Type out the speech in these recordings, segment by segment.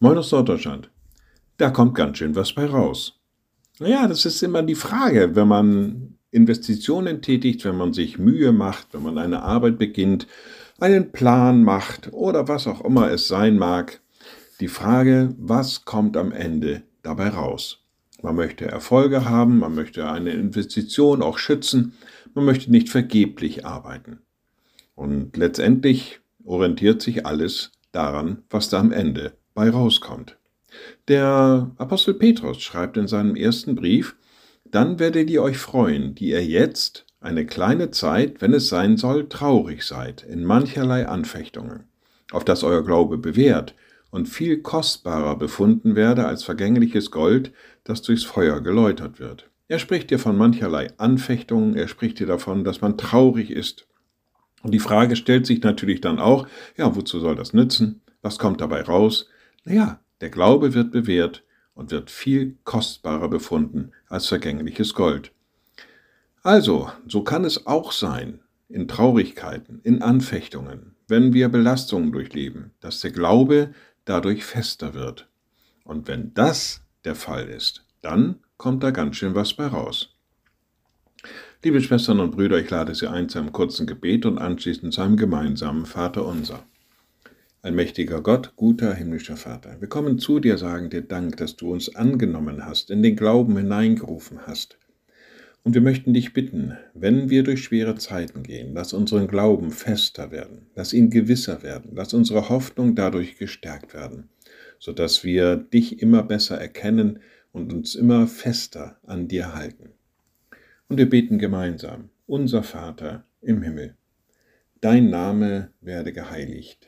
Moin aus Norddeutschland. Da kommt ganz schön was bei raus. Naja, das ist immer die Frage, wenn man Investitionen tätigt, wenn man sich Mühe macht, wenn man eine Arbeit beginnt, einen Plan macht oder was auch immer es sein mag. Die Frage, was kommt am Ende dabei raus? Man möchte Erfolge haben, man möchte eine Investition auch schützen, man möchte nicht vergeblich arbeiten. Und letztendlich orientiert sich alles daran, was da am Ende bei rauskommt. Der Apostel Petrus schreibt in seinem ersten Brief, dann werdet ihr euch freuen, die ihr jetzt eine kleine Zeit, wenn es sein soll, traurig seid in mancherlei Anfechtungen, auf dass euer Glaube bewährt und viel kostbarer befunden werde als vergängliches Gold, das durchs Feuer geläutert wird. Er spricht dir von mancherlei Anfechtungen, er spricht dir davon, dass man traurig ist. Und die Frage stellt sich natürlich dann auch, ja, wozu soll das nützen? Was kommt dabei raus? Naja, der Glaube wird bewährt und wird viel kostbarer befunden als vergängliches Gold. Also, so kann es auch sein, in Traurigkeiten, in Anfechtungen, wenn wir Belastungen durchleben, dass der Glaube dadurch fester wird. Und wenn das der Fall ist, dann kommt da ganz schön was bei raus. Liebe Schwestern und Brüder, ich lade Sie ein zu einem kurzen Gebet und anschließend zu einem gemeinsamen Vater unser. Allmächtiger Gott, guter himmlischer Vater, wir kommen zu dir, sagen dir Dank, dass du uns angenommen hast, in den Glauben hineingerufen hast. Und wir möchten dich bitten, wenn wir durch schwere Zeiten gehen, lass unseren Glauben fester werden, lass ihn gewisser werden, lass unsere Hoffnung dadurch gestärkt werden, sodass wir dich immer besser erkennen und uns immer fester an dir halten. Und wir beten gemeinsam, unser Vater im Himmel, dein Name werde geheiligt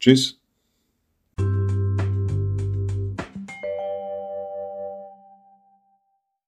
Tschüss.